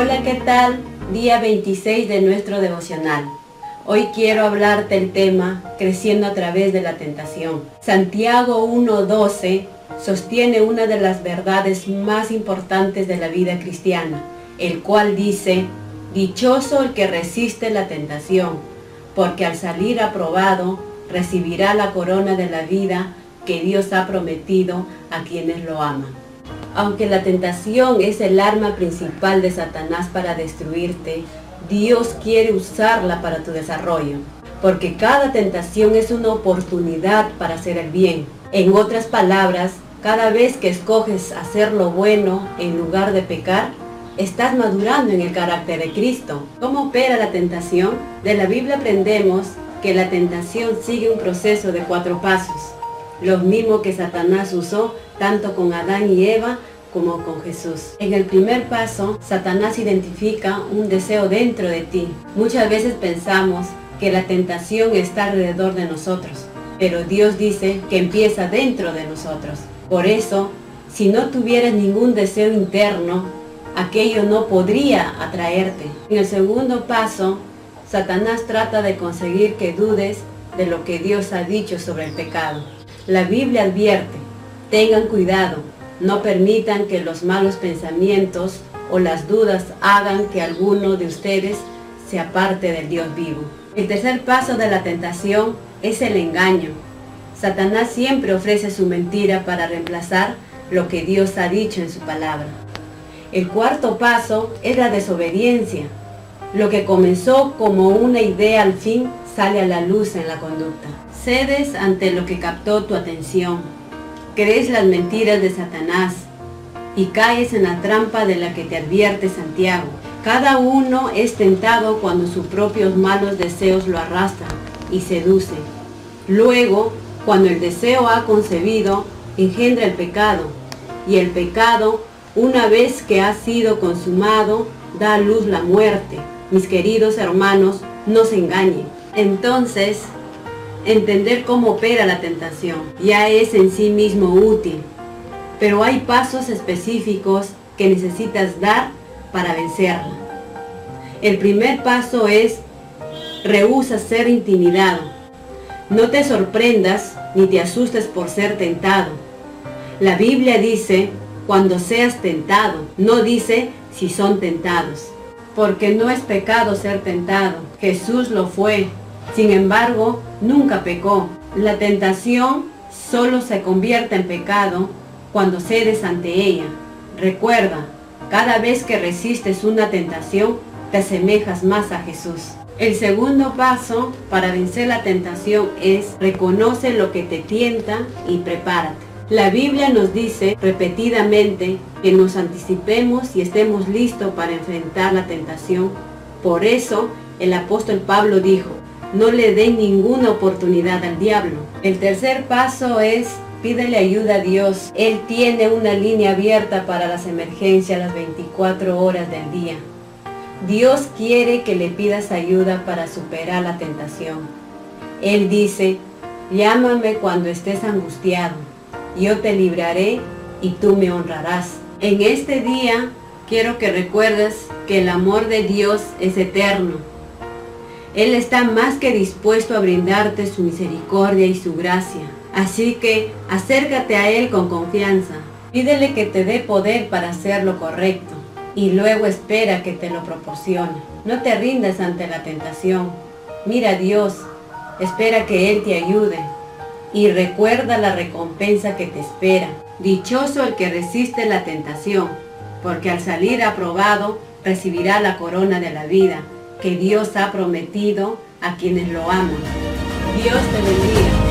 Hola, ¿qué tal? Día 26 de nuestro devocional. Hoy quiero hablarte el tema Creciendo a través de la tentación. Santiago 1.12 sostiene una de las verdades más importantes de la vida cristiana, el cual dice, Dichoso el que resiste la tentación, porque al salir aprobado recibirá la corona de la vida que Dios ha prometido a quienes lo aman. Aunque la tentación es el arma principal de Satanás para destruirte, Dios quiere usarla para tu desarrollo, porque cada tentación es una oportunidad para hacer el bien. En otras palabras, cada vez que escoges hacer lo bueno en lugar de pecar, estás madurando en el carácter de Cristo. ¿Cómo opera la tentación? De la Biblia aprendemos que la tentación sigue un proceso de cuatro pasos, los mismos que Satanás usó tanto con Adán y Eva como con Jesús. En el primer paso, Satanás identifica un deseo dentro de ti. Muchas veces pensamos que la tentación está alrededor de nosotros, pero Dios dice que empieza dentro de nosotros. Por eso, si no tuvieras ningún deseo interno, aquello no podría atraerte. En el segundo paso, Satanás trata de conseguir que dudes de lo que Dios ha dicho sobre el pecado. La Biblia advierte, tengan cuidado, no permitan que los malos pensamientos o las dudas hagan que alguno de ustedes se aparte del Dios vivo. El tercer paso de la tentación es el engaño. Satanás siempre ofrece su mentira para reemplazar lo que Dios ha dicho en su palabra. El cuarto paso es la desobediencia. Lo que comenzó como una idea al fin sale a la luz en la conducta. Cedes ante lo que captó tu atención crees las mentiras de Satanás y caes en la trampa de la que te advierte Santiago. Cada uno es tentado cuando sus propios malos deseos lo arrastran y seducen. Luego, cuando el deseo ha concebido, engendra el pecado. Y el pecado, una vez que ha sido consumado, da a luz la muerte. Mis queridos hermanos, no se engañen. Entonces, entender cómo opera la tentación. Ya es en sí mismo útil, pero hay pasos específicos que necesitas dar para vencerla. El primer paso es rehúsa ser intimidado. No te sorprendas ni te asustes por ser tentado. La Biblia dice cuando seas tentado, no dice si son tentados. Porque no es pecado ser tentado. Jesús lo fue sin embargo, nunca pecó. La tentación solo se convierte en pecado cuando cedes ante ella. Recuerda, cada vez que resistes una tentación, te asemejas más a Jesús. El segundo paso para vencer la tentación es reconoce lo que te tienta y prepárate. La Biblia nos dice repetidamente que nos anticipemos y estemos listos para enfrentar la tentación. Por eso el apóstol Pablo dijo, no le den ninguna oportunidad al diablo. El tercer paso es pídele ayuda a Dios. Él tiene una línea abierta para las emergencias las 24 horas del día. Dios quiere que le pidas ayuda para superar la tentación. Él dice, llámame cuando estés angustiado. Yo te libraré y tú me honrarás. En este día quiero que recuerdes que el amor de Dios es eterno él está más que dispuesto a brindarte su misericordia y su gracia. Así que acércate a Él con confianza. Pídele que te dé poder para hacer lo correcto y luego espera que te lo proporcione. No te rindas ante la tentación. Mira a Dios, espera que Él te ayude y recuerda la recompensa que te espera. Dichoso el que resiste la tentación, porque al salir aprobado recibirá la corona de la vida que Dios ha prometido a quienes lo aman. Dios te bendiga.